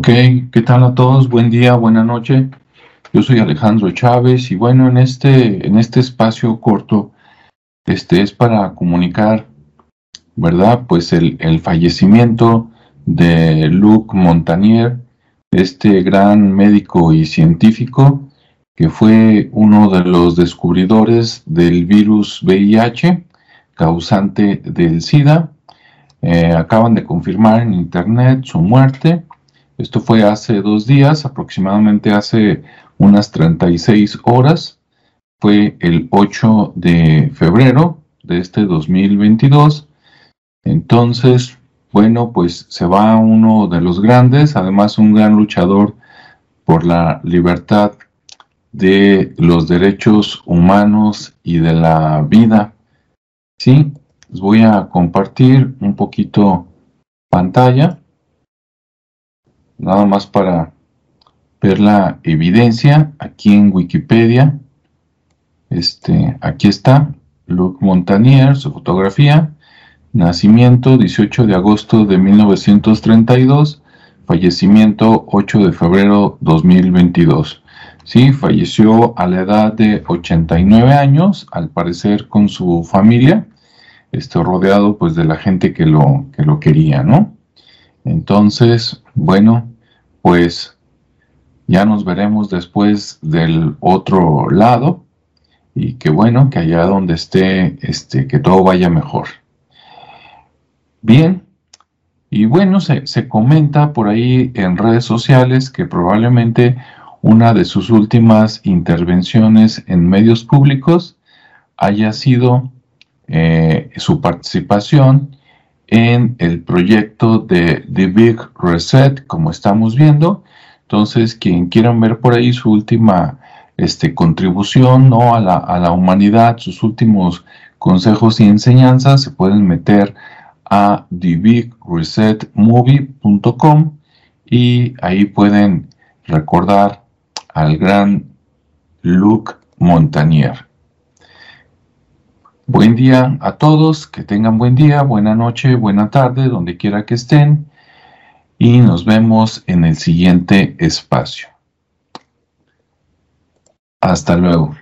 Ok, ¿qué tal a todos? Buen día, buena noche. Yo soy Alejandro Chávez y bueno, en este, en este espacio corto, este es para comunicar, ¿verdad? Pues el, el fallecimiento de Luc Montagnier, este gran médico y científico que fue uno de los descubridores del virus VIH causante del SIDA. Eh, acaban de confirmar en internet su muerte esto fue hace dos días, aproximadamente hace unas 36 horas. Fue el 8 de febrero de este 2022. Entonces, bueno, pues se va uno de los grandes, además un gran luchador por la libertad de los derechos humanos y de la vida. Sí, les voy a compartir un poquito pantalla nada más para ver la evidencia aquí en Wikipedia. Este, aquí está Luc Montagnier, su fotografía, nacimiento 18 de agosto de 1932, fallecimiento 8 de febrero 2022. Sí, falleció a la edad de 89 años, al parecer con su familia, esto rodeado pues de la gente que lo, que lo quería, ¿no? Entonces, bueno, pues ya nos veremos después del otro lado y que bueno, que allá donde esté, este, que todo vaya mejor. Bien, y bueno, se, se comenta por ahí en redes sociales que probablemente una de sus últimas intervenciones en medios públicos haya sido eh, su participación en el proyecto de The Big Reset, como estamos viendo. Entonces, quien quieran ver por ahí su última este, contribución ¿no? a, la, humanidad, sus últimos consejos y enseñanzas, se pueden meter a thebigresetmovie.com y ahí pueden recordar al gran Luke Montagnier. Buen día a todos, que tengan buen día, buena noche, buena tarde, donde quiera que estén. Y nos vemos en el siguiente espacio. Hasta luego.